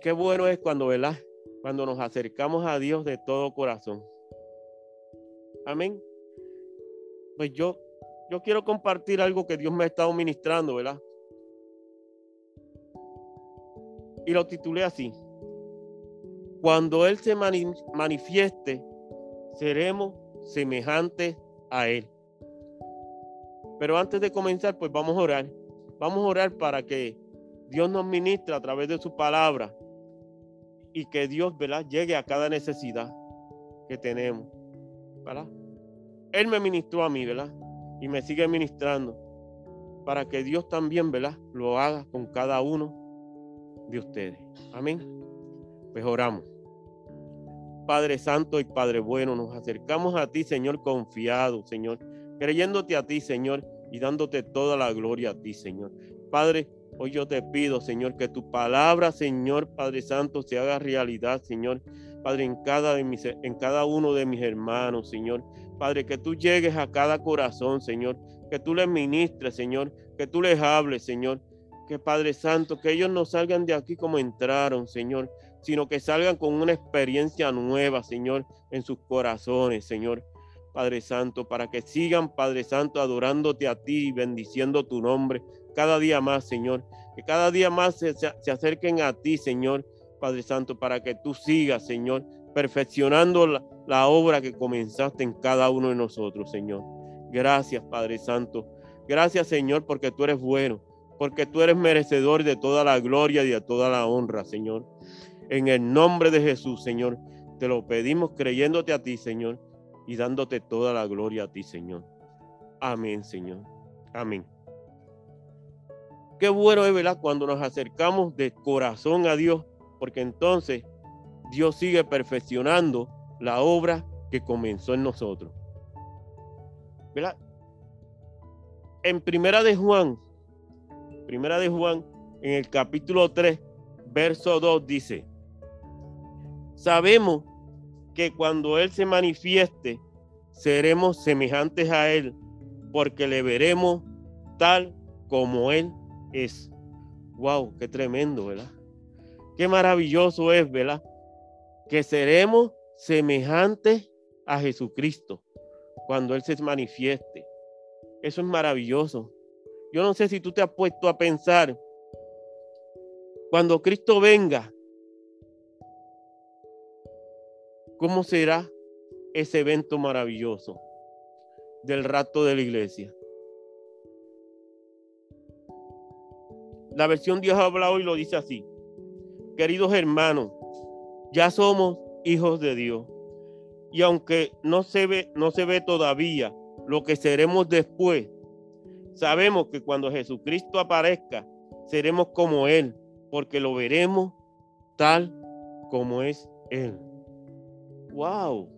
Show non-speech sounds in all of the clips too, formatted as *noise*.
qué bueno es cuando, ¿verdad? Cuando nos acercamos a Dios de todo corazón. Amén. Pues yo, yo quiero compartir algo que Dios me ha estado ministrando, ¿verdad? Y lo titulé así. Cuando Él se manifieste, seremos semejantes a Él. Pero antes de comenzar, pues vamos a orar. Vamos a orar para que Dios nos ministre a través de su palabra y que Dios, ¿verdad? Llegue a cada necesidad que tenemos, ¿verdad? Él me ministró a mí, ¿verdad? Y me sigue ministrando para que Dios también, ¿verdad? Lo haga con cada uno de ustedes. Amén. Pues oramos. Padre Santo y Padre Bueno, nos acercamos a ti, Señor, confiado, Señor, creyéndote a ti, Señor, y dándote toda la gloria a ti, Señor. Padre, hoy yo te pido, Señor, que tu palabra, Señor, Padre Santo, se haga realidad, Señor. Padre, en cada, uno de mis hermanos, Señor. Padre, que tú llegues a cada corazón, Señor. Que tú les ministres, Señor. Que tú les hables, Señor. Que Padre Santo, que ellos no salgan de aquí como entraron, Señor, sino que salgan con una experiencia nueva, Señor, en sus corazones, Señor. Padre Santo, para que sigan, Padre Santo, adorándote a ti y bendiciendo tu nombre cada día más, Señor. Que cada día más se, acerquen a ti, Señor, Padre Santo, para que tú sigas, Señor, perfeccionando la, la obra que comenzaste en cada uno de nosotros, Señor. Gracias, Padre Santo. Gracias, Señor, porque tú eres bueno, porque tú eres merecedor de toda la gloria y de toda la honra, Señor. En el nombre de Jesús, Señor, te lo pedimos creyéndote a ti, Señor y dándote toda la gloria a ti, Señor. Amén, Señor. Amén. Qué bueno es, ¿verdad? Cuando nos acercamos de corazón a Dios, porque entonces Dios sigue perfeccionando la obra que comenzó en nosotros. ¿Verdad? En Primera de Juan, Primera de Juan, en el capítulo 3, verso 2 dice, sabemos que cuando Él se manifieste, seremos semejantes a Él, porque le veremos tal como Él es. Wow, qué tremendo, ¿verdad? Qué maravilloso es, ¿verdad? Que seremos semejantes a Jesucristo cuando Él se manifieste. Eso es maravilloso. Yo no sé si tú te has puesto a pensar, cuando Cristo venga, ¿Cómo será ese evento maravilloso del rato de la iglesia? La versión Dios habla hoy lo dice así. Queridos hermanos, ya somos hijos de Dios. Y aunque no se ve, no se ve todavía lo que seremos después, sabemos que cuando Jesucristo aparezca, seremos como Él, porque lo veremos tal como es Él. Wow.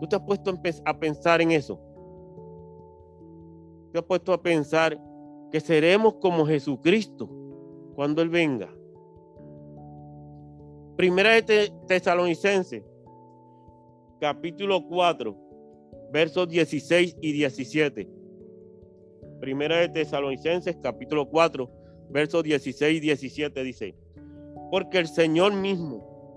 ¿Tú te has puesto a pensar en eso? ¿Te has puesto a pensar que seremos como Jesucristo cuando Él venga? Primera de Tesalonicenses, capítulo 4, versos 16 y 17. Primera de Tesalonicenses, capítulo 4, versos 16 y 17 dice, porque el Señor mismo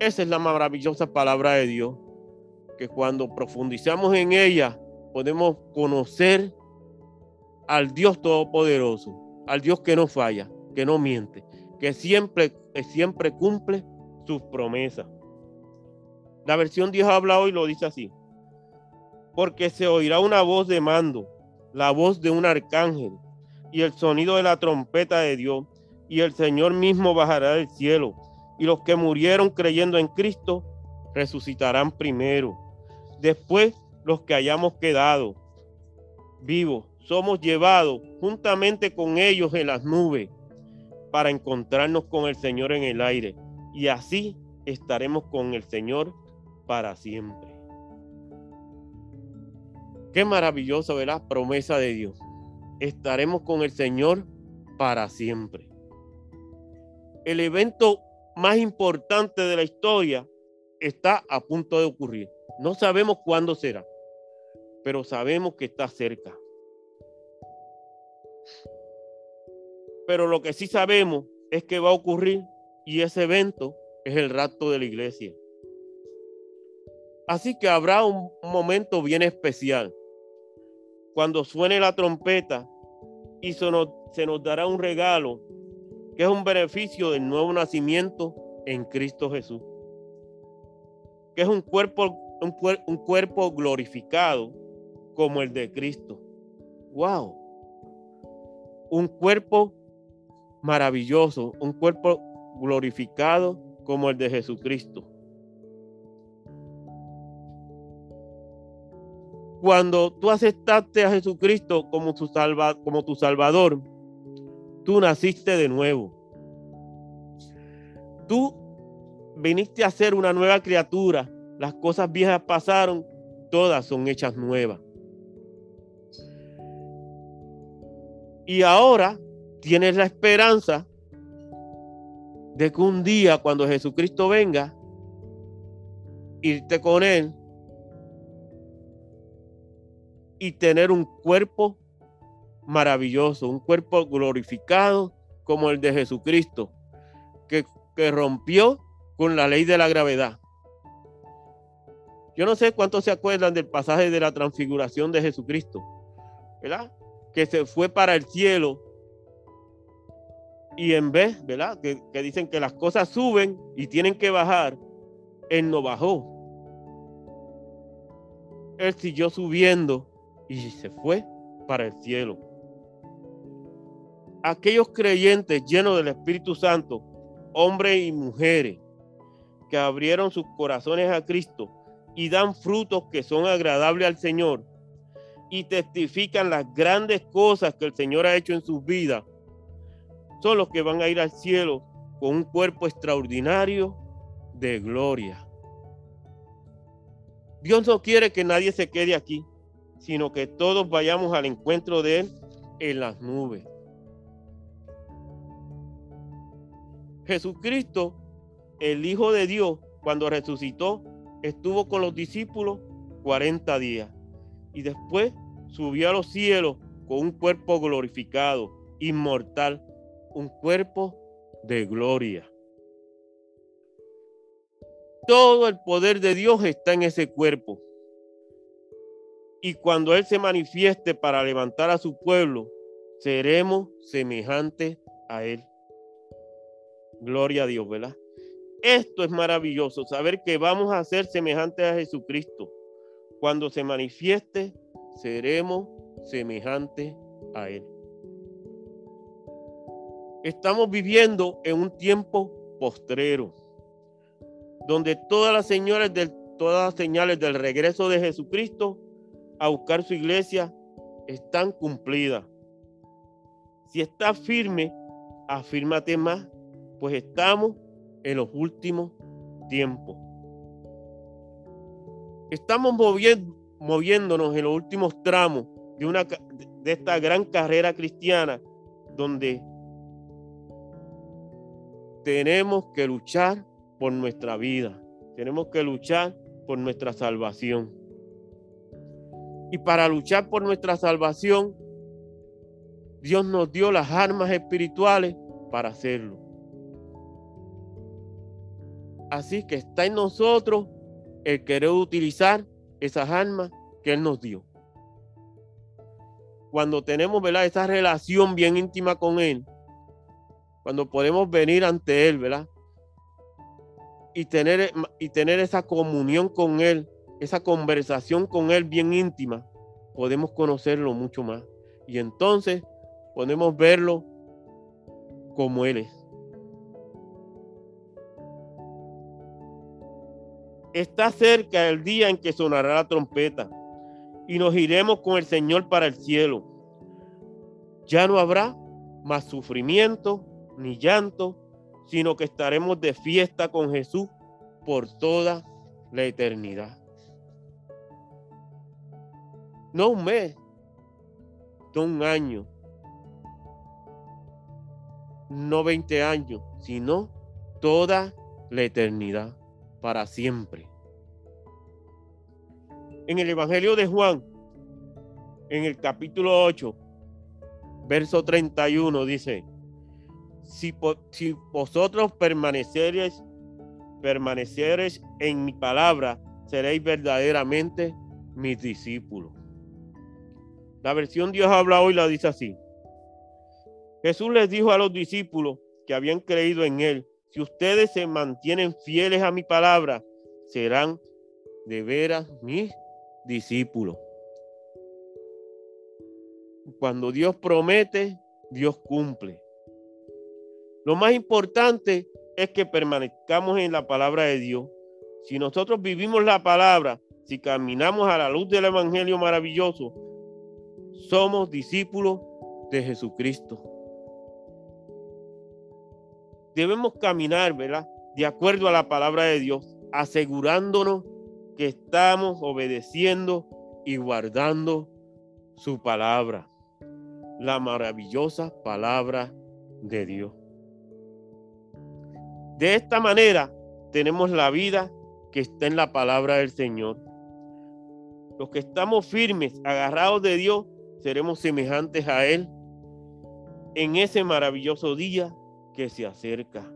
Esa es la maravillosa palabra de Dios, que cuando profundizamos en ella podemos conocer al Dios Todopoderoso, al Dios que no falla, que no miente, que siempre, que siempre cumple sus promesas. La versión Dios habla hoy lo dice así, porque se oirá una voz de mando, la voz de un arcángel y el sonido de la trompeta de Dios, y el Señor mismo bajará del cielo y los que murieron creyendo en Cristo resucitarán primero. Después los que hayamos quedado vivos somos llevados juntamente con ellos en las nubes para encontrarnos con el Señor en el aire. y así estaremos con el Señor para siempre. Qué maravillosa, ¿verdad? Promesa de Dios. Estaremos con el Señor para siempre. El evento más importante de la historia está a punto de ocurrir. No sabemos cuándo será, pero sabemos que está cerca. Pero lo que sí sabemos es que va a ocurrir y ese evento es el rapto de la iglesia. Así que habrá un momento bien especial. Cuando suene la trompeta y se nos, se nos dará un regalo, es un beneficio del nuevo nacimiento en Cristo Jesús. Que es un cuerpo, un, un cuerpo glorificado como el de Cristo. ¡Wow! Un cuerpo maravilloso, un cuerpo glorificado como el de Jesucristo. Cuando tú aceptaste a Jesucristo como como tu Salvador, tú naciste de nuevo. Tú viniste a ser una nueva criatura. Las cosas viejas pasaron, todas son hechas nuevas. Y ahora tienes la esperanza de que un día cuando Jesucristo venga, irte con Él y tener un cuerpo maravilloso, un cuerpo glorificado como el de Jesucristo, que, que rompió con la ley de la gravedad. Yo no sé cuántos se acuerdan del pasaje de la transfiguración de Jesucristo, ¿verdad? Que se fue para el cielo y en vez, ¿verdad? Que, que, dicen que las cosas suben y tienen que bajar, Él no bajó. Él siguió subiendo y se fue para el cielo. Aquellos creyentes llenos del Espíritu Santo, hombres y mujeres, que abrieron sus corazones a Cristo y dan frutos que son agradables al Señor y testifican las grandes cosas que el Señor ha hecho en sus vidas, son los que van a ir al cielo con un cuerpo extraordinario de gloria. Dios no quiere que nadie se quede aquí, sino que todos vayamos al encuentro de Él en las nubes. Jesucristo, el Hijo de Dios, cuando resucitó, estuvo con los discípulos 40 días y después subió a los cielos con un cuerpo glorificado, inmortal, un cuerpo de gloria. Todo el poder de Dios está en ese cuerpo. Y cuando Él se manifieste para levantar a su pueblo, seremos semejantes a Él. Gloria a Dios, ¿verdad? Esto es maravilloso, saber que vamos a ser semejantes a Jesucristo. Cuando se manifieste, seremos semejantes a Él. Estamos viviendo en un tiempo postrero, donde todas las señales del, todas las señales del regreso de Jesucristo a buscar su iglesia están cumplidas. Si estás firme, afírmate más, pues estamos en los últimos tiempos. Estamos moviéndonos en los últimos tramos de, una, de esta gran carrera cristiana donde tenemos que luchar por nuestra vida, tenemos que luchar por nuestra salvación. Y para luchar por nuestra salvación, Dios nos dio las armas espirituales para hacerlo. Así que está en nosotros el querer utilizar esas armas que Él nos dio. Cuando tenemos ¿verdad? esa relación bien íntima con Él, cuando podemos venir ante Él, ¿verdad? Y tener, y tener esa comunión con Él, esa conversación con Él bien íntima, podemos conocerlo mucho más. Y entonces podemos verlo como Él es. Está cerca el día en que sonará la trompeta y nos iremos con el Señor para el cielo. Ya no habrá más sufrimiento, ni llanto, sino que estaremos de fiesta con Jesús por toda la eternidad. No un mes, no un año, no 20 años, sino toda la eternidad, para siempre. En el Evangelio de Juan, en el capítulo 8, verso 31, dice, si, vosotros permaneceréis, permaneceréis en mi palabra, seréis verdaderamente mis discípulos. La versión Dios habla hoy la dice así. Jesús les dijo a los discípulos que habían creído en él, si ustedes se mantienen fieles a mi palabra, serán de veras mis discípulos. Cuando Dios promete, Dios cumple. Lo más importante es que permanezcamos en la palabra de Dios. Si nosotros vivimos la palabra, si caminamos a la luz del Evangelio maravilloso, somos discípulos de Jesucristo. Debemos caminar, ¿verdad? De acuerdo a la palabra de Dios, asegurándonos que estamos obedeciendo y guardando su palabra, la maravillosa palabra de Dios. De esta manera tenemos la vida que está en la palabra del Señor. Los que estamos firmes, agarrados de Dios, seremos semejantes a Él en ese maravilloso día que se acerca.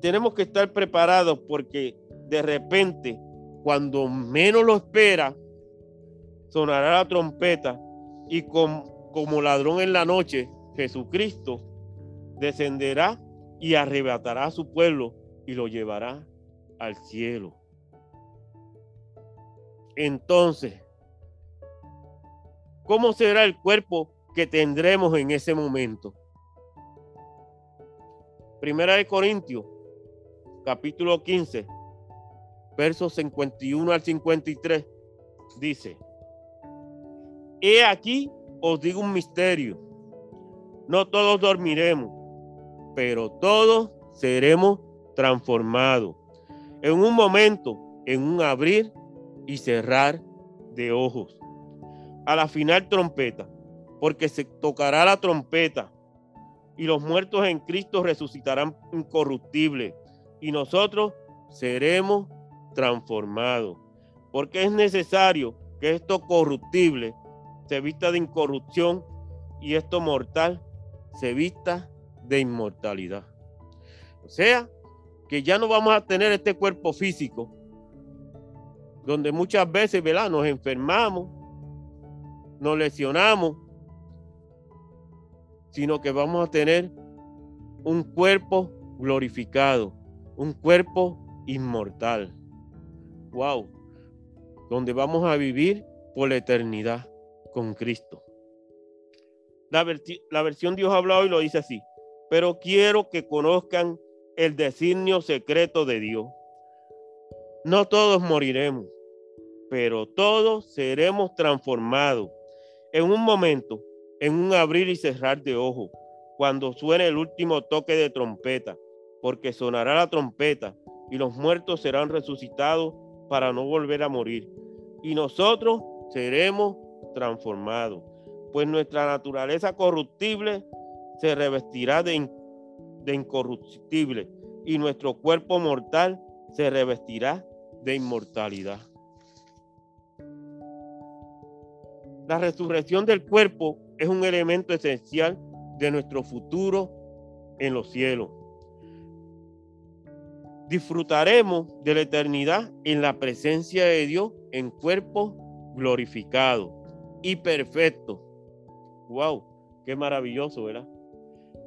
Tenemos que estar preparados porque de repente, cuando menos lo espera, sonará la trompeta y como ladrón en la noche, Jesucristo descenderá y arrebatará a su pueblo y lo llevará al cielo. Entonces, ¿cómo será el cuerpo que tendremos en ese momento? Primera de Corintios, capítulo 15, versos 51 al 53, dice, He aquí os digo un misterio, no todos dormiremos pero todos seremos transformados en un momento, en un abrir y cerrar de ojos. A la final trompeta, porque se tocará la trompeta y los muertos en Cristo resucitarán incorruptibles y nosotros seremos transformados. Porque es necesario que esto corruptible se vista de incorrupción y esto mortal se vista de inmortalidad. O sea, que ya no vamos a tener este cuerpo físico, donde muchas veces, ¿verdad? Nos enfermamos, nos lesionamos, sino que vamos a tener un cuerpo glorificado, un cuerpo inmortal. Wow, donde vamos a vivir por la eternidad con Cristo. La, versión Dios ha hablado y lo dice así pero quiero que conozcan el designio secreto de Dios. No todos moriremos, pero todos seremos transformados en un momento, en un abrir y cerrar de ojos, cuando suene el último toque de trompeta, porque sonará la trompeta y los muertos serán resucitados para no volver a morir. Y nosotros seremos transformados, pues nuestra naturaleza corruptible se revestirá de, incorruptible y nuestro cuerpo mortal se revestirá de inmortalidad. La resurrección del cuerpo es un elemento esencial de nuestro futuro en los cielos. Disfrutaremos de la eternidad en la presencia de Dios en cuerpo glorificado y perfecto. ¡Wow! ¡Qué maravilloso, ¿verdad?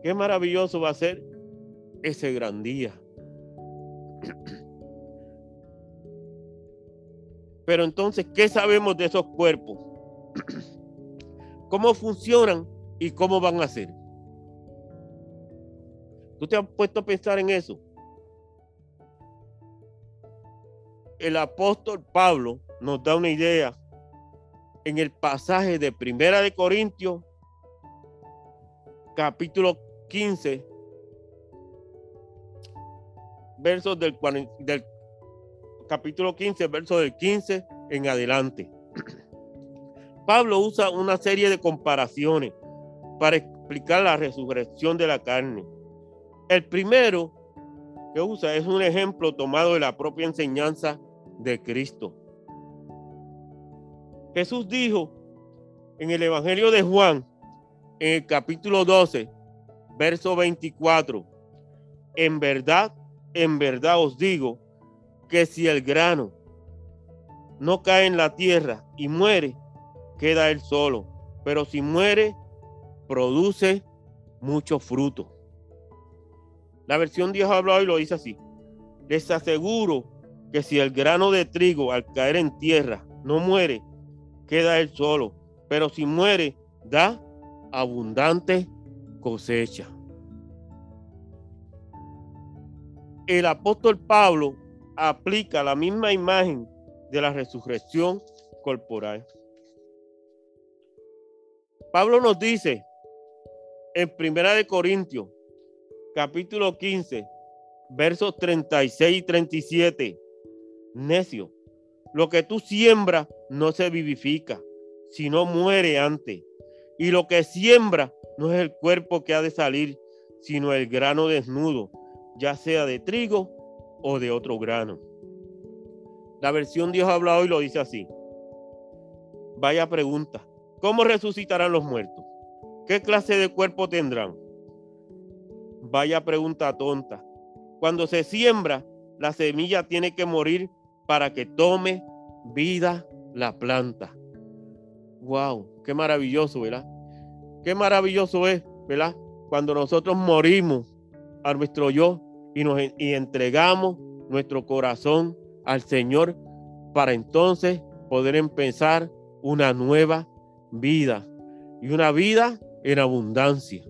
Qué maravilloso va a ser ese gran día. Pero entonces, ¿qué sabemos de esos cuerpos? cómo funcionan y cómo van a ser. ¿Tú te has puesto a pensar en eso? El apóstol Pablo nos da una idea en el pasaje de Primera de Corintios, capítulo 15, versos del, del capítulo 15, verso del 15 en adelante. Pablo usa una serie de comparaciones para explicar la resurrección de la carne. El primero que usa es un ejemplo tomado de la propia enseñanza de Cristo. Jesús dijo en el Evangelio de Juan, en el capítulo 12, verso 24, en verdad, en verdad os digo que si el grano no cae en la tierra y muere, queda él solo, pero si muere, produce mucho fruto. La versión Dios ha hablado y lo dice así. Les aseguro que si el grano de trigo al caer en tierra no muere, queda él solo, pero si muere, da abundante cosecha. El apóstol Pablo aplica la misma imagen de la resurrección corporal. Pablo nos dice en Primera de Corintios, capítulo 15, versos 36 y 37, necio, lo que tú siembras no se vivifica, sino muere antes. Y lo que siembra no es el cuerpo que ha de salir, sino el grano desnudo, ya sea de trigo o de otro grano. La versión Dios habla hoy lo dice así. Vaya pregunta. ¿Cómo resucitarán los muertos? ¿Qué clase de cuerpo tendrán? Vaya pregunta tonta. Cuando se siembra, la semilla tiene que morir para que tome vida la planta. Wow, qué maravilloso, ¿verdad? Qué maravilloso es, ¿verdad? Cuando nosotros morimos a nuestro yo y nos y entregamos nuestro corazón al Señor para entonces poder empezar una nueva vida y una vida en abundancia.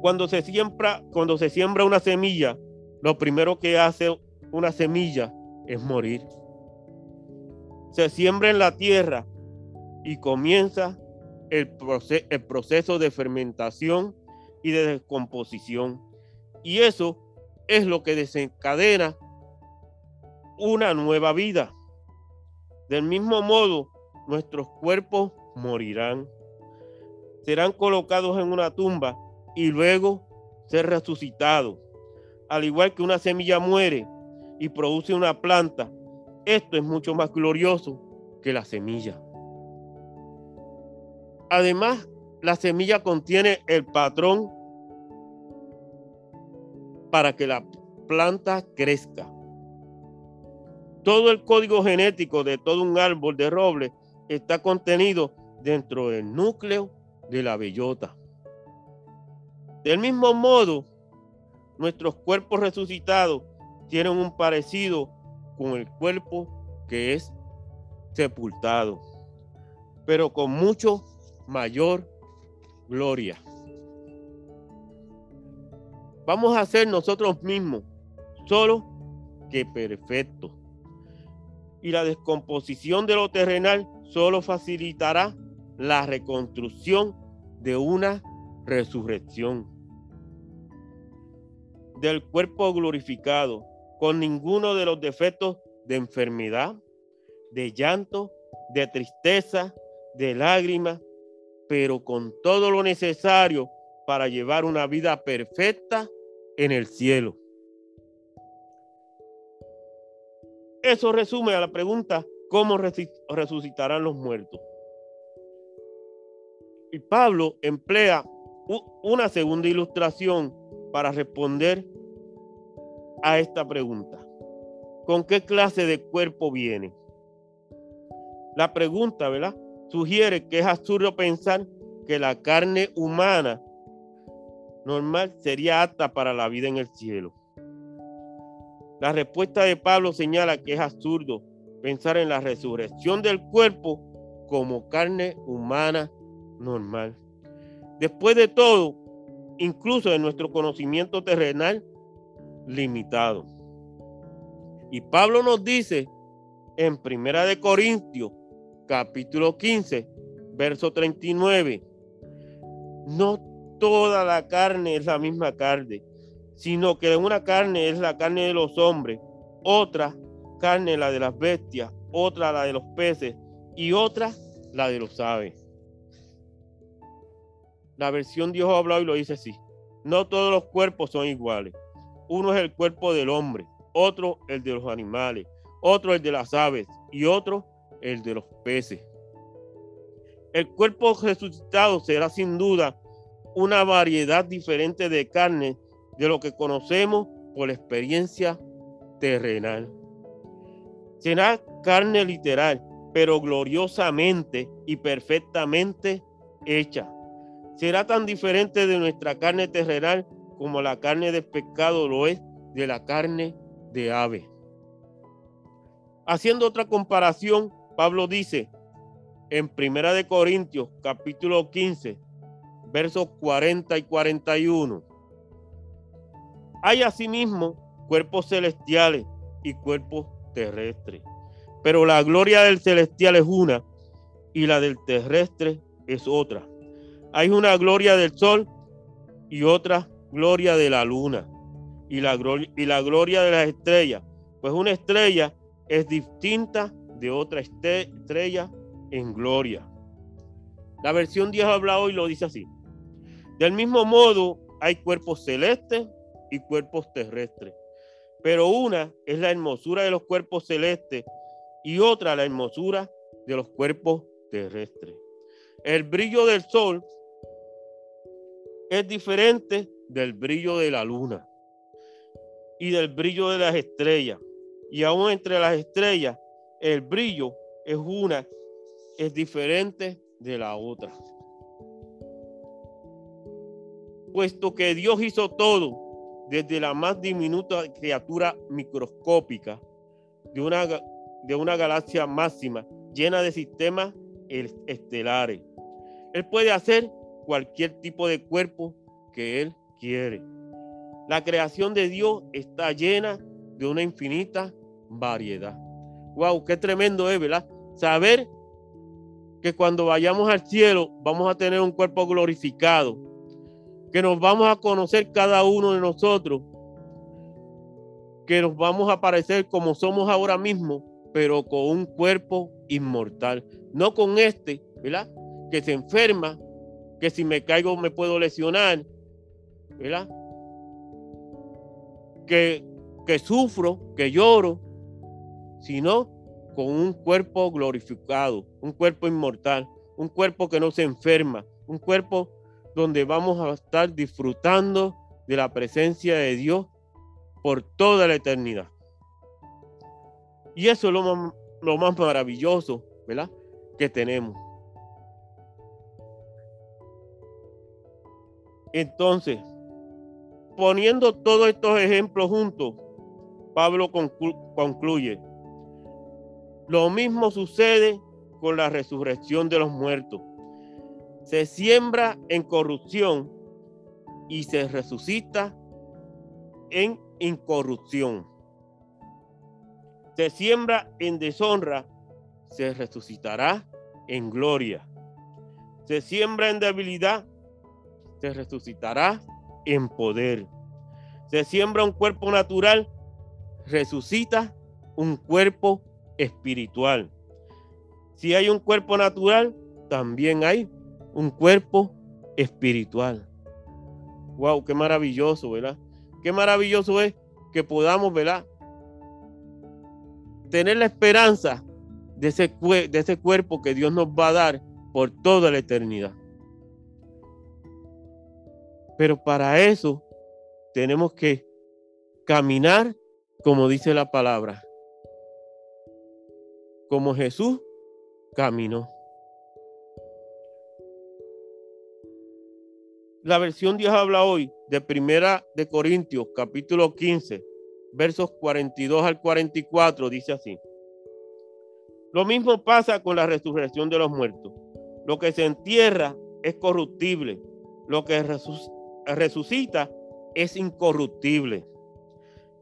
Cuando se siembra, cuando se siembra una semilla, lo primero que hace una semilla es morir. Se siembra en la tierra y comienza el, el proceso de fermentación y de descomposición. Y eso es lo que desencadena una nueva vida. Del mismo modo, nuestros cuerpos morirán. Serán colocados en una tumba y luego ser resucitados. Al igual que una semilla muere y produce una planta, esto es mucho más glorioso que la semilla. Además, la semilla contiene el patrón para que la planta crezca. Todo el código genético de todo un árbol de roble está contenido dentro del núcleo de la bellota. Del mismo modo, nuestros cuerpos resucitados tienen un parecido con el cuerpo que es sepultado, pero con mucho mayor gloria. Vamos a ser nosotros mismos, solo que perfectos. Y la descomposición de lo terrenal solo facilitará la reconstrucción de una resurrección del cuerpo glorificado, con ninguno de los defectos de enfermedad, de llanto, de tristeza, de lágrimas, pero con todo lo necesario para llevar una vida perfecta en el cielo. Eso resume a la pregunta, ¿cómo resucitarán los muertos? Y Pablo emplea una segunda ilustración para responder a esta pregunta. ¿Con qué clase de cuerpo viene? La pregunta, ¿verdad? Sugiere que es absurdo pensar que la carne humana normal sería apta para la vida en el cielo. La respuesta de Pablo señala que es absurdo pensar en la resurrección del cuerpo como carne humana normal. Después de todo, incluso de nuestro conocimiento terrenal limitado. Y Pablo nos dice en Primera de Corintios, capítulo 15, verso 39, no toda la carne es la misma carne, sino que una carne es la carne de los hombres, otra carne la de las bestias, otra la de los peces y otra la de los aves. La versión Dios ha hablado y lo dice así. No todos los cuerpos son iguales. Uno es el cuerpo del hombre, otro el de los animales, otro el de las aves y otro el de los peces. El cuerpo resucitado será sin duda una variedad diferente de carne de lo que conocemos por la experiencia terrenal. Será carne literal, pero gloriosamente y perfectamente hecha. Será tan diferente de nuestra carne terrenal como la carne de pescado lo es de la carne de ave. Haciendo otra comparación, Pablo dice en Primera de Corintios, capítulo 15, versos 40 y 41. Hay asimismo cuerpos celestiales y cuerpos terrestres, pero la gloria del celestial es una y la del terrestre es otra. Hay una gloria del sol y otra gloria de la luna y la, y la gloria de las estrellas, pues una estrella es distinta de otra estrella en gloria. La versión Dios habla hoy lo dice así. Del mismo modo, hay cuerpos celestes y cuerpos terrestres. Pero una es la hermosura de los cuerpos celestes y otra la hermosura de los cuerpos terrestres. El brillo del sol es diferente del brillo de la luna y del brillo de las estrellas. Y aún entre las estrellas, el brillo es una, es diferente de la otra puesto que Dios hizo todo, desde la más diminuta criatura microscópica de una, de una galaxia máxima llena de sistemas estelares. Él puede hacer cualquier tipo de cuerpo que Él quiere. La creación de Dios está llena de una infinita variedad. Wow, qué tremendo es, ¿verdad? Saber que cuando vayamos al cielo vamos a tener un cuerpo glorificado, que nos vamos a conocer cada uno de nosotros, que nos vamos a parecer como somos ahora mismo, pero con un cuerpo inmortal, no con este, ¿verdad? Que se enferma, que si me caigo me puedo lesionar, ¿verdad? Que, que sufro, que lloro, sino con un cuerpo glorificado, un cuerpo inmortal, un cuerpo que no se enferma, un cuerpo donde vamos a estar disfrutando de la presencia de Dios por toda la eternidad. Y eso es lo más, lo más maravilloso, ¿verdad? Que tenemos. Entonces, poniendo todos estos ejemplos juntos, Pablo concluye, lo mismo sucede con la resurrección de los muertos se siembra en corrupción y se resucita en incorrupción. Se siembra en deshonra, se resucitará en gloria. Se siembra en debilidad, se resucitará en poder. Se siembra un cuerpo natural, resucita un cuerpo espiritual. Si hay un cuerpo natural, también hay un cuerpo espiritual. Wow, qué maravilloso, ¿verdad? Qué maravilloso es que podamos, ¿verdad? Tener la esperanza de ese, de ese cuerpo que Dios nos va a dar por toda la eternidad. Pero para eso tenemos que caminar como dice la palabra. Como Jesús caminó. La versión Dios habla hoy de Primera de Corintios, capítulo 15, versos 42 al 44, dice así. Lo mismo pasa con la resurrección de los muertos. Lo que se entierra es corruptible. Lo que resucita es incorruptible.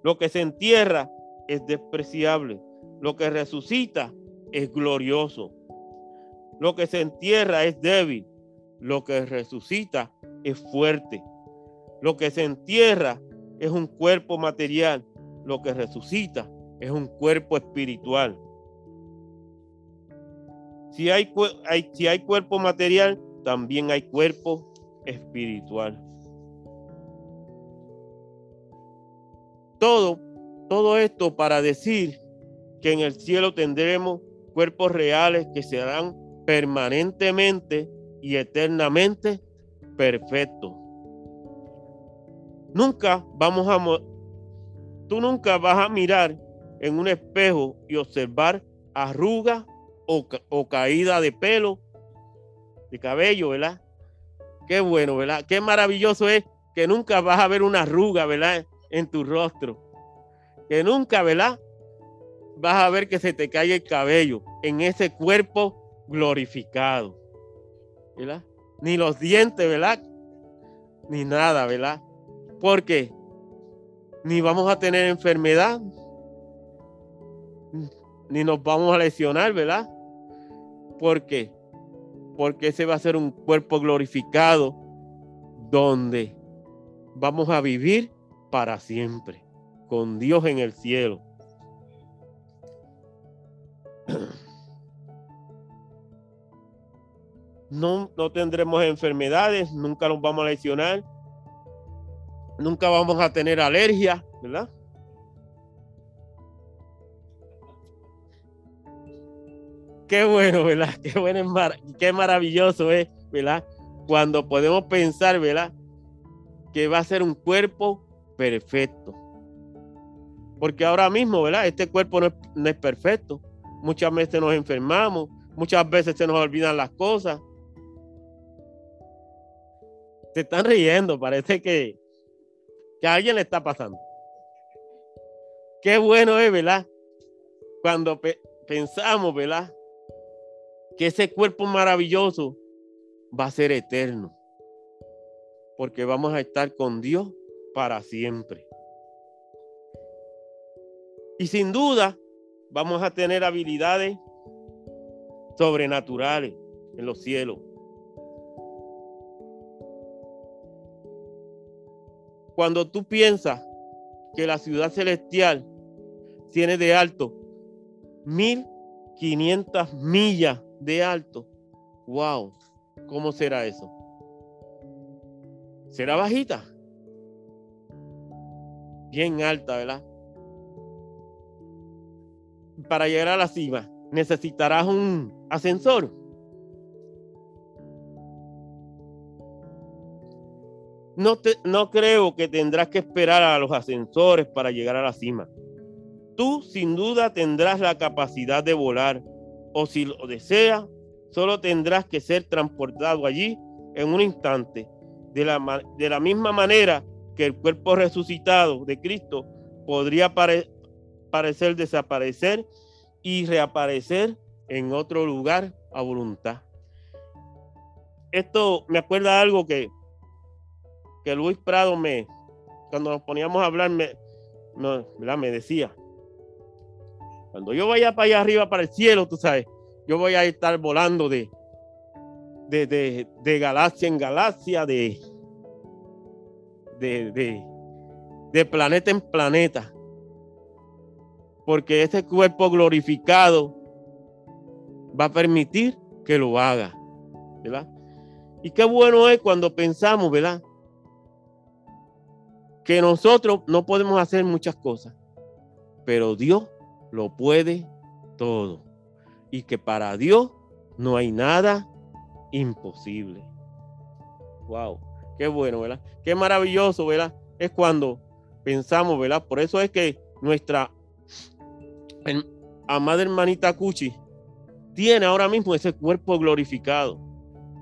Lo que se entierra es despreciable. Lo que resucita es glorioso. Lo que se entierra es débil. Lo que resucita es fuerte. Lo que se entierra es un cuerpo material, lo que resucita es un cuerpo espiritual. Si hay, si hay cuerpo material, también hay cuerpo espiritual. Todo, todo esto para decir que en el cielo tendremos cuerpos reales que serán permanentemente y eternamente perfectos. Nunca vamos a tú nunca vas a mirar en un espejo y observar arruga o, o caída de pelo, de cabello, ¿verdad? Qué bueno, ¿verdad? Qué maravilloso es que nunca vas a ver una arruga, ¿verdad? En tu rostro. Que nunca, ¿verdad? Vas a ver que se te cae el cabello en ese cuerpo glorificado. ¿Verdad? Ni los dientes, ¿verdad? Ni nada, ¿verdad? Porque ni vamos a tener enfermedad, ni nos vamos a lesionar, ¿verdad? ¿Por qué? Porque ese va a ser un cuerpo glorificado donde vamos a vivir para siempre, con Dios en el cielo. *clears throat* No, no tendremos enfermedades, nunca nos vamos a lesionar, nunca vamos a tener alergia, ¿verdad? qué bueno, ¿verdad? Qué bueno, qué maravilloso es, ¿verdad? Cuando podemos pensar, ¿verdad? Que va a ser un cuerpo perfecto. Porque ahora mismo, ¿verdad? Este cuerpo no es, no es perfecto. Muchas veces nos enfermamos, muchas veces se nos olvidan las cosas. *laughs* Se están riendo, parece que, que a alguien le está pasando. Qué bueno es, ¿verdad? Cuando pensamos, ¿verdad? que ese cuerpo maravilloso va a ser eterno. Porque vamos a estar con Dios para siempre. Y sin duda vamos a tener habilidades sobrenaturales en los cielos. Cuando tú piensas que la ciudad celestial tiene de alto 1500 millas de alto. Wow, ¿cómo será eso? ¿Será bajita? Bien alta, ¿verdad? Para llegar a la cima, necesitarás un ascensor. No, te, no creo que tendrás que esperar a los ascensores para llegar a la cima. Tú sin duda tendrás la capacidad de volar o si lo desea, solo tendrás que ser transportado allí en un instante. De la, de la misma manera que el cuerpo resucitado de Cristo podría parecer desaparecer y reaparecer en otro lugar a voluntad. Esto me acuerda algo que, que Luis Prado me, cuando nos poníamos a hablar, me, me decía, cuando yo vaya para allá arriba, para el cielo, tú sabes, yo voy a estar volando de, de, de, galaxia en galaxia, de, de, de, planeta en planeta. Porque ese cuerpo glorificado va a permitir que lo haga. ¿Verdad? Y qué bueno es cuando pensamos, ¿verdad? Que nosotros no podemos hacer muchas cosas, pero Dios lo puede todo. Y que para Dios no hay nada imposible. Wow, qué bueno, ¿verdad? Qué maravilloso, ¿verdad? Es cuando pensamos, ¿verdad? Por eso es que nuestra amada hermanita Cuchi tiene ahora mismo ese cuerpo glorificado,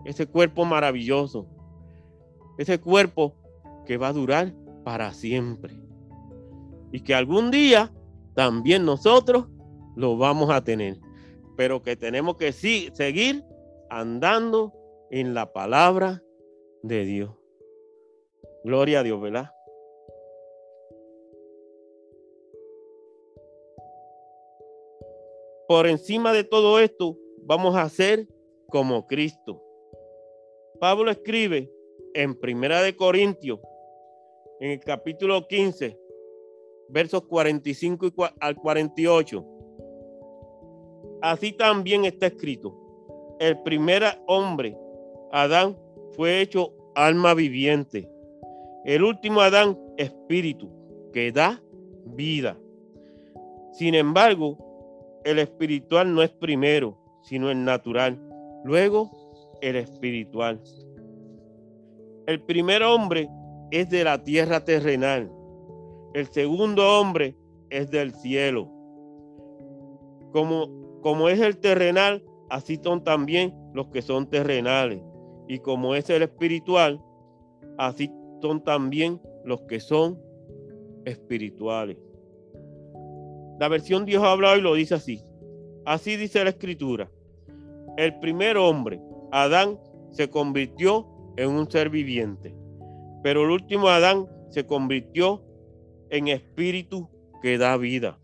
ese cuerpo maravilloso, ese cuerpo que va a durar para siempre. Y que algún día también nosotros lo vamos a tener. Pero que tenemos que sí, seguir andando en la palabra de Dios. Gloria a Dios, ¿verdad? Por encima de todo esto, vamos a ser como Cristo. Pablo escribe en Primera de Corintios en el capítulo 15, versos 45 al 48. Así también está escrito. El primer hombre, Adán, fue hecho alma viviente. El último Adán, espíritu, que da vida. Sin embargo, el espiritual no es primero, sino el natural. Luego, el espiritual. El primer hombre es de la tierra terrenal. El segundo hombre es del cielo. Como, como es el terrenal, así son también los que son terrenales. Y como es el espiritual, así son también los que son espirituales. La versión Dios ha hablado y lo dice así. Así dice la escritura. El primer hombre, Adán, se convirtió en un ser viviente. Pero el último Adán se convirtió en espíritu que da vida.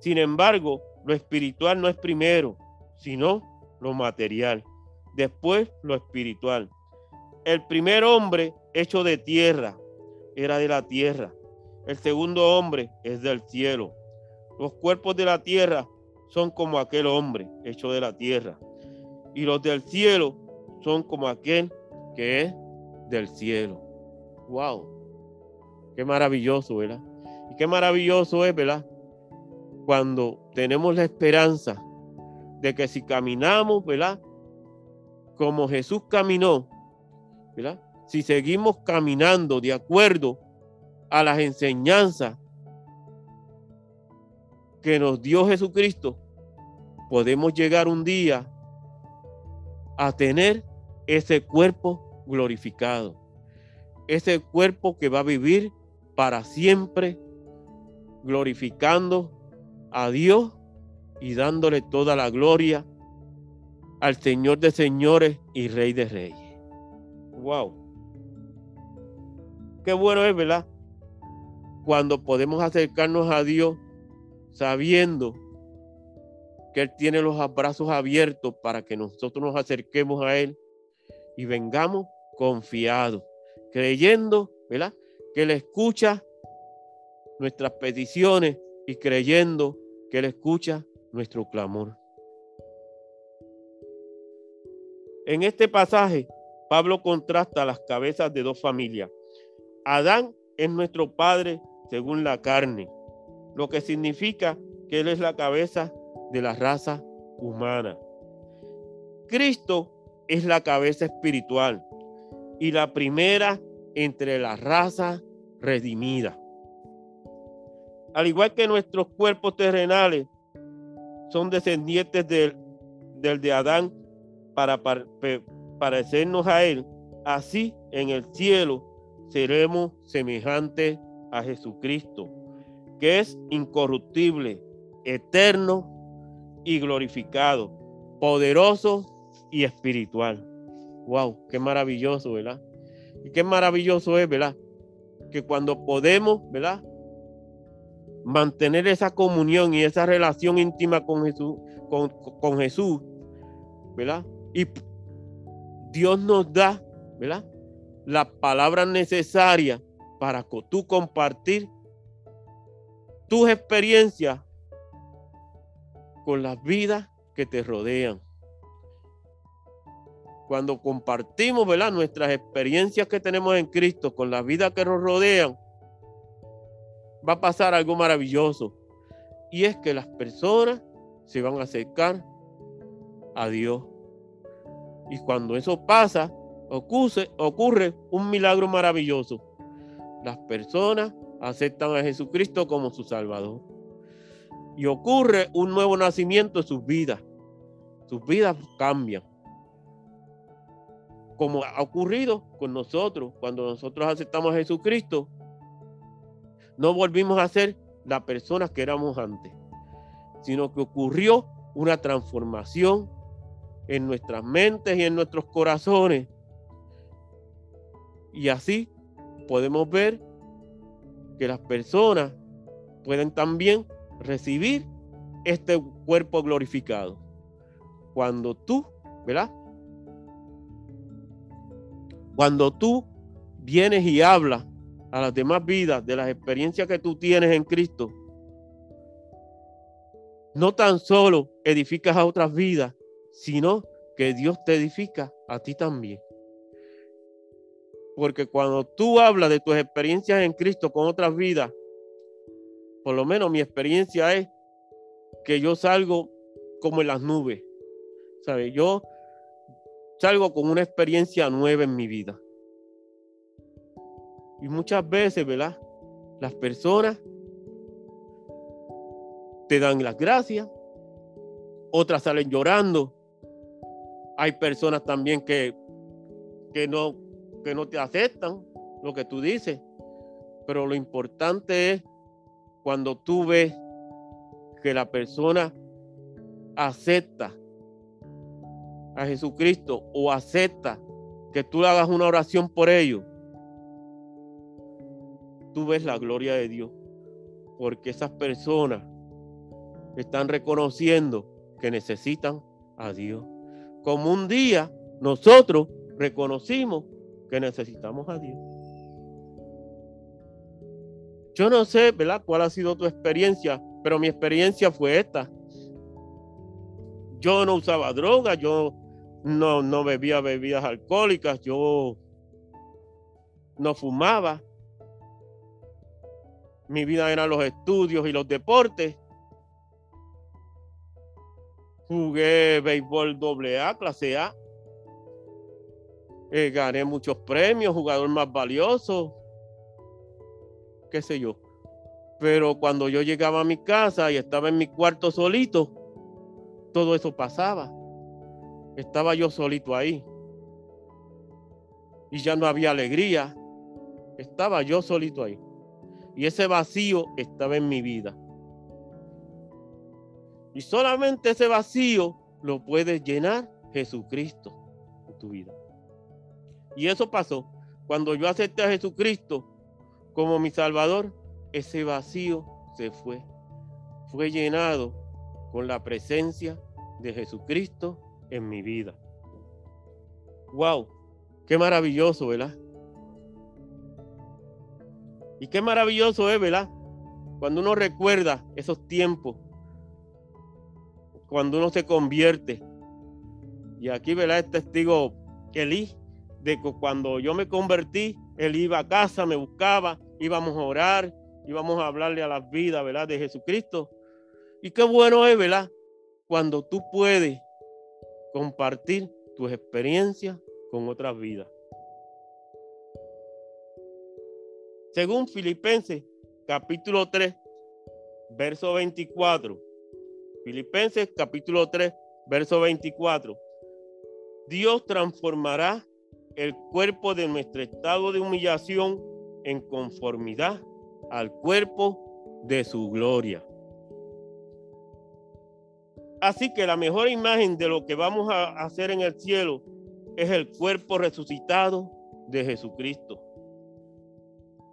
Sin embargo, lo espiritual no es primero, sino lo material. Después lo espiritual. El primer hombre hecho de tierra era de la tierra. El segundo hombre es del cielo. Los cuerpos de la tierra son como aquel hombre hecho de la tierra. Y los del cielo son como aquel que es del cielo. Wow. Qué maravilloso, ¿verdad? Y qué maravilloso es, ¿verdad? Cuando tenemos la esperanza de que si caminamos, ¿verdad? Como Jesús caminó, ¿verdad? Si seguimos caminando de acuerdo a las enseñanzas que nos dio Jesucristo, podemos llegar un día a tener ese cuerpo glorificado, ese cuerpo que va a vivir para siempre, glorificando a Dios y dándole toda la gloria al Señor de señores y Rey de reyes. Wow. Qué bueno es, ¿verdad? Cuando podemos acercarnos a Dios sabiendo que Él tiene los abrazos abiertos para que nosotros nos acerquemos a Él y vengamos confiados, creyendo, ¿verdad? Que Él escucha nuestras peticiones y creyendo que Él escucha nuestro clamor. En este pasaje, Pablo contrasta las cabezas de dos familias. Adán es nuestro padre según la carne, lo que significa que Él es la cabeza de la raza humana. Cristo es la cabeza espiritual y la primera entre la raza redimida. Al igual que nuestros cuerpos terrenales son descendientes del, del de Adán para parecernos a Él, así en el cielo seremos semejantes a Jesucristo, que es incorruptible, eterno y glorificado, poderoso y espiritual. Wow, qué maravilloso, ¿verdad? Y qué maravilloso es, ¿verdad? Que cuando podemos, ¿verdad? Mantener esa comunión y esa relación íntima con Jesús, con, Jesús, ¿verdad? Y Dios nos da, ¿verdad? Las palabras necesarias para tú compartir tus experiencias con las vidas que te rodean. Cuando compartimos, ¿verdad? Nuestras experiencias que tenemos en Cristo con las vidas que nos rodean, va a pasar algo maravilloso. Y es que las personas se van a acercar a Dios. Y cuando eso pasa, ocurre, ocurre un milagro maravilloso. Las personas aceptan a Jesucristo como su Salvador y ocurre un nuevo nacimiento en sus vidas. Sus vidas cambian. Como ha ocurrido con nosotros, cuando nosotros aceptamos a Jesucristo, no volvimos a ser la persona que éramos antes, sino que ocurrió una transformación en nuestras mentes y en nuestros corazones. Y así podemos ver que las personas pueden también recibir este cuerpo glorificado. Cuando tú, ¿verdad? Cuando tú vienes y hablas a las demás vidas de las experiencias que tú tienes en Cristo, no tan solo edificas a otras vidas, sino que Dios te edifica a ti también. Porque cuando tú hablas de tus experiencias en Cristo con otras vidas, por lo menos mi experiencia es que yo salgo como en las nubes. ¿Sabes? Yo salgo con una experiencia nueva en mi vida. Y muchas veces, ¿verdad? Las personas te dan las gracias, otras salen llorando. Hay personas también que, que, no, que no te aceptan lo que tú dices. Pero lo importante es cuando tú ves que la persona acepta a Jesucristo o acepta que tú hagas una oración por ellos, tú ves la gloria de Dios. Porque esas personas están reconociendo que necesitan a Dios. Como un día nosotros reconocimos que necesitamos a Dios. Yo no sé, ¿verdad? ¿Cuál ha sido tu experiencia? Pero mi experiencia fue esta. Yo no usaba drogas, yo no, no bebía bebidas alcohólicas, yo no fumaba. Mi vida eran los estudios y los deportes. Jugué béisbol doble A, clase A. Eh, gané muchos premios, jugador más valioso, qué sé yo. Pero cuando yo llegaba a mi casa y estaba en mi cuarto solito, todo eso pasaba. Estaba yo solito ahí. Y ya no había alegría. Estaba yo solito ahí. Y ese vacío estaba en mi vida. Y solamente ese vacío lo puede llenar Jesucristo en tu vida. Y eso pasó. Cuando yo acepté a Jesucristo como mi Salvador, ese vacío se fue. Fue llenado con la presencia de Jesucristo en mi vida. ¡Wow! Qué maravilloso, ¿verdad? Y qué maravilloso es, ¿verdad? Cuando uno recuerda esos tiempos, cuando uno se convierte. Y aquí, ¿verdad? Es testigo Elí, de que cuando yo me convertí, él iba a casa, me buscaba, íbamos a orar, íbamos a hablarle a las vidas, ¿verdad? De Jesucristo. Y qué bueno es, ¿verdad? Cuando tú puedes compartir tus experiencias con otras vidas. Según Filipenses capítulo 3, verso 24. Filipenses capítulo 3, verso 24. Dios transformará el cuerpo de nuestro estado de humillación en conformidad al cuerpo de su gloria. Así que la mejor imagen de lo que vamos a hacer en el cielo es el cuerpo resucitado de Jesucristo.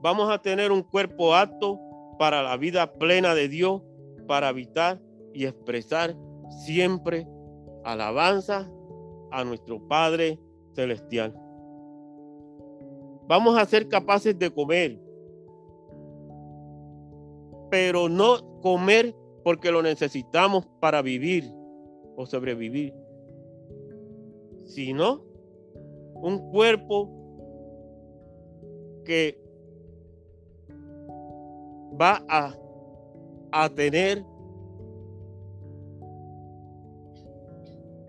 Vamos a tener un cuerpo apto para la vida plena de Dios, para habitar y expresar siempre alabanza a nuestro Padre Celestial. Vamos a ser capaces de comer, pero no comer porque lo necesitamos para vivir o sobrevivir, sino un cuerpo que va a, tener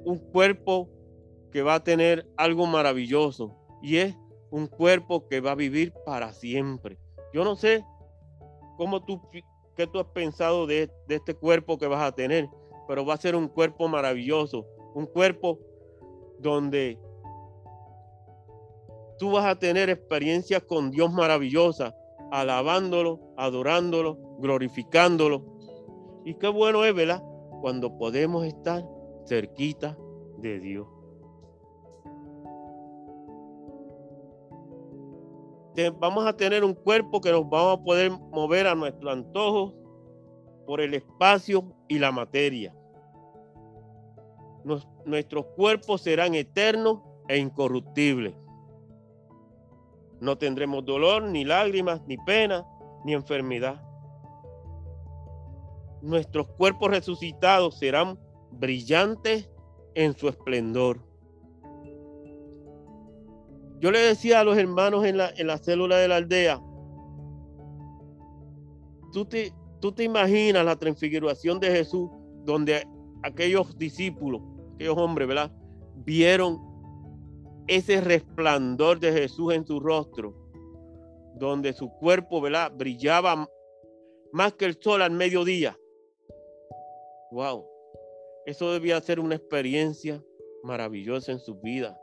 un cuerpo que va a tener algo maravilloso y es un cuerpo que va a vivir para siempre. Yo no sé cómo tú, qué tú has pensado de, de este cuerpo que vas a tener, pero va a ser un cuerpo maravilloso, un cuerpo donde tú vas a tener experiencias con Dios maravillosas, alabándolo, adorándolo, glorificándolo. Y qué bueno es, ¿verdad? Cuando podemos estar cerquita de Dios. Vamos a tener un cuerpo que nos vamos a poder mover a nuestro antojo por el espacio y la materia. nuestros cuerpos serán eternos e incorruptibles. No tendremos dolor, ni lágrimas, ni pena, ni enfermedad. Nuestros cuerpos resucitados serán brillantes en su esplendor. Yo le decía a los hermanos en la, en la célula de la aldea, tú te, tú te imaginas la transfiguración de Jesús donde aquellos discípulos, aquellos hombres, ¿verdad? Vieron ese resplandor de Jesús en su rostro, donde su cuerpo, ¿verdad? Brillaba más que el sol al mediodía. Wow. Eso debía ser una experiencia maravillosa en su vida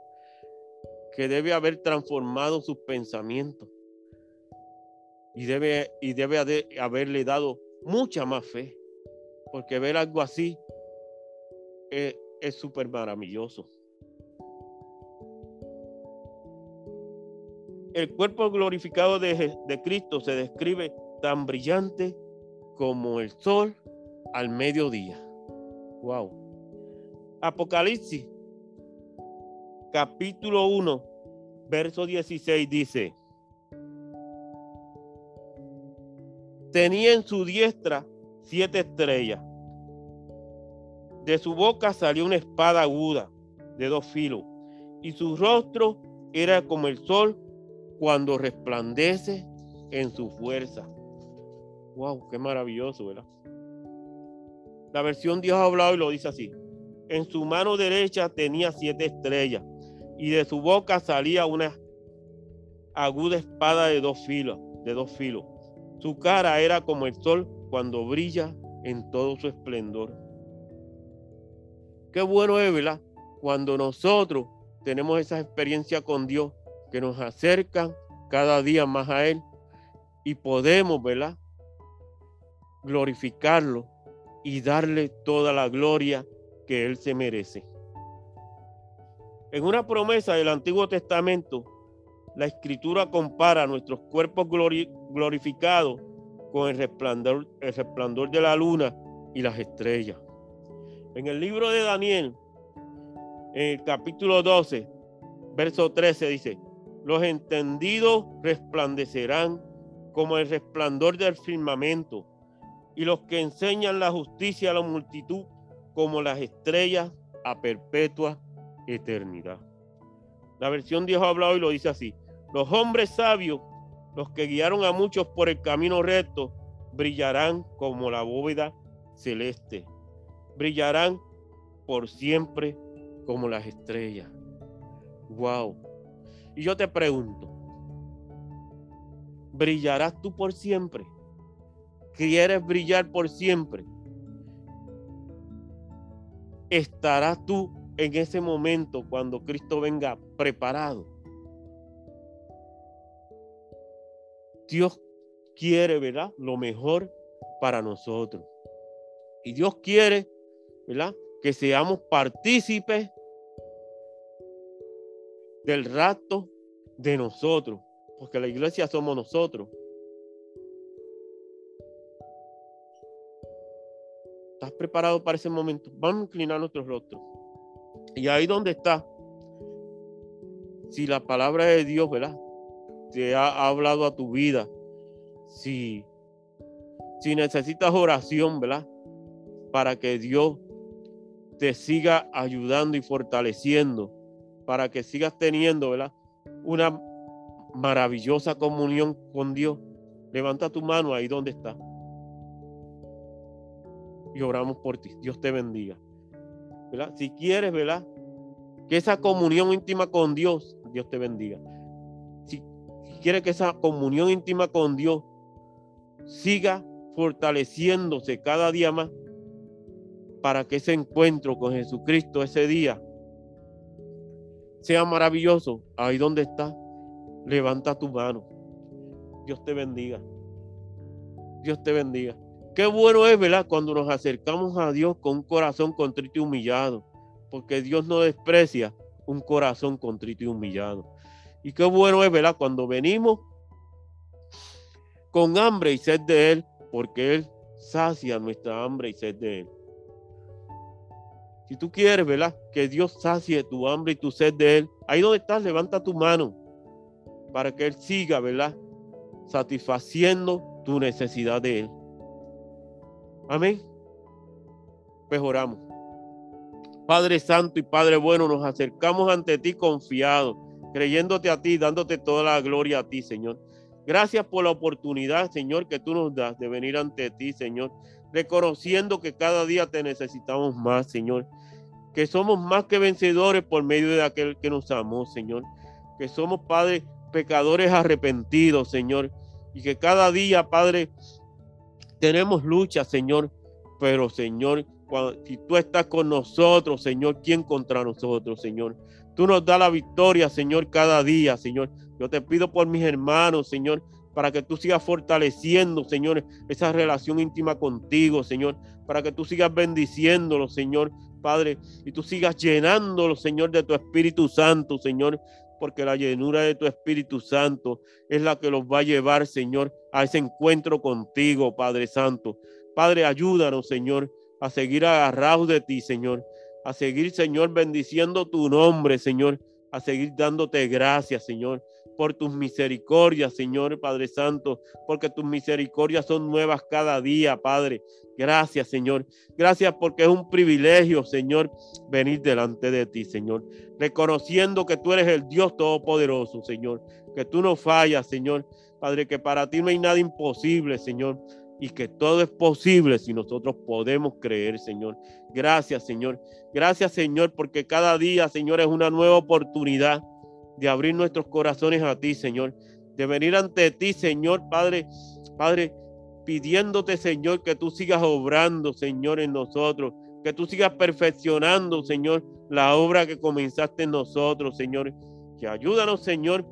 que debe haber transformado sus pensamientos y debe, y debe haberle dado mucha más fe, porque ver algo así es súper maravilloso. El cuerpo glorificado de, de Cristo se describe tan brillante como el sol al mediodía. Wow. Apocalipsis capítulo 1, verso 16 dice, tenía en su diestra siete estrellas. De su boca salió una espada aguda de dos filos y su rostro era como el sol cuando resplandece en su fuerza. Wow, qué maravilloso, ¿verdad? La versión Dios ha hablado y lo dice así. En su mano derecha tenía siete estrellas y de su boca salía una aguda espada de dos filos, de dos filos. Su cara era como el sol cuando brilla en todo su esplendor. Qué bueno es, ¿verdad? Cuando nosotros tenemos esa experiencia con Dios que nos acercan cada día más a Él y podemos, ¿verdad? Glorificarlo y darle toda la gloria que Él se merece. En una promesa del Antiguo Testamento, la escritura compara nuestros cuerpos glorificados con el resplandor, el resplandor de la luna y las estrellas. En el libro de Daniel, en el capítulo 12, verso 13 dice, los entendidos resplandecerán como el resplandor del firmamento y los que enseñan la justicia a la multitud como las estrellas a perpetua eternidad. La versión Dios ha hablado y lo dice así. Los hombres sabios, los que guiaron a muchos por el camino recto, brillarán como la bóveda celeste. Brillarán por siempre como las estrellas. Wow. Y yo te pregunto, ¿brillarás tú por siempre? ¿Quieres brillar por siempre? ¿Estarás tú en ese momento cuando Cristo venga preparado. Dios quiere, ¿verdad? Lo mejor para nosotros. Y Dios quiere, ¿verdad? Que seamos partícipes del rato de nosotros, porque la iglesia somos nosotros. ¿Estás preparado para ese momento? Vamos a inclinar nuestros rostros. Y ahí donde está, si la palabra de Dios, ¿verdad? Te ha hablado a tu vida, si, si necesitas oración, ¿verdad? Para que Dios te siga ayudando y fortaleciendo, para que sigas teniendo, ¿verdad? Una maravillosa comunión con Dios. Levanta tu mano ahí donde está. Y oramos por ti. Dios te bendiga. Si quieres, ¿verdad? Que esa comunión íntima con Dios, Dios te bendiga. Si, quieres que esa comunión íntima con Dios siga fortaleciéndose cada día más para que ese encuentro con Jesucristo ese día sea maravilloso. Ahí donde está, levanta tu mano. Dios te bendiga. Dios te bendiga. Qué bueno es, ¿verdad? Cuando nos acercamos a Dios con un corazón contrito y humillado, porque Dios no desprecia un corazón contrito y humillado. Y qué bueno es, ¿verdad? Cuando venimos con hambre y sed de Él, porque Él sacia nuestra hambre y sed de Él. Si tú quieres, ¿verdad? Que Dios sacie tu hambre y tu sed de Él, ahí donde estás, levanta tu mano. para que Él siga, ¿verdad? Satisfaciendo tu necesidad de Él. Amén. Pues oramos. Padre Santo y Padre Bueno, nos acercamos ante ti confiados, creyéndote a ti, dándote toda la gloria a ti, Señor. Gracias por la oportunidad, Señor, que tú nos das de venir ante ti, Señor, reconociendo que cada día te necesitamos más, Señor, que somos más que vencedores por medio de aquel que nos amó, Señor, que somos, Padre, pecadores arrepentidos, Señor, y que cada día, Padre, tenemos lucha, Señor, pero, Señor, si tú estás con nosotros, Señor, ¿quién contra nosotros, Señor? Tú nos das la victoria, Señor, cada día, Señor. Yo te pido por mis hermanos, Señor, para que tú sigas fortaleciendo, Señor, esa relación íntima contigo, Señor, para que tú sigas bendiciéndolo, Señor, Padre, y tú sigas llenándolo, Señor, de tu Espíritu Santo, Señor, porque la llenura de tu Espíritu Santo es la que los va a llevar, Señor, a ese encuentro contigo, Padre Santo. Padre, ayúdanos, Señor, a seguir agarrados de ti, Señor, a seguir, Señor, bendiciendo tu nombre, Señor, a seguir dándote gracias, Señor, por tus misericordias, Señor Padre Santo, porque tus misericordias son nuevas cada día, Padre. Gracias, Señor. Gracias porque es un privilegio, Señor, venir delante de ti, Señor. Reconociendo que tú eres el Dios Todopoderoso, Señor. Que tú no fallas, Señor. Padre, que para ti no hay nada imposible, Señor y que todo es posible si nosotros podemos creer, Señor. Gracias, Señor. Gracias, Señor, porque cada día, Señor, es una nueva oportunidad de abrir nuestros corazones a ti, Señor. De venir ante ti, Señor, Padre, Padre, pidiéndote, Señor, que tú sigas obrando, Señor, en nosotros. Que tú sigas perfeccionando, Señor, la obra que comenzaste en nosotros, Señor. Que ayúdanos, Señor,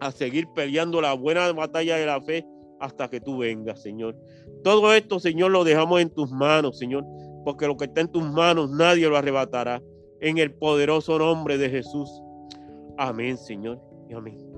a seguir peleando la buena batalla de la fe hasta que tú vengas, Señor. Todo esto, Señor, lo dejamos en tus manos, Señor, porque lo que está en tus manos nadie lo arrebatará. En el poderoso nombre de Jesús. Amén, Señor. Y amén.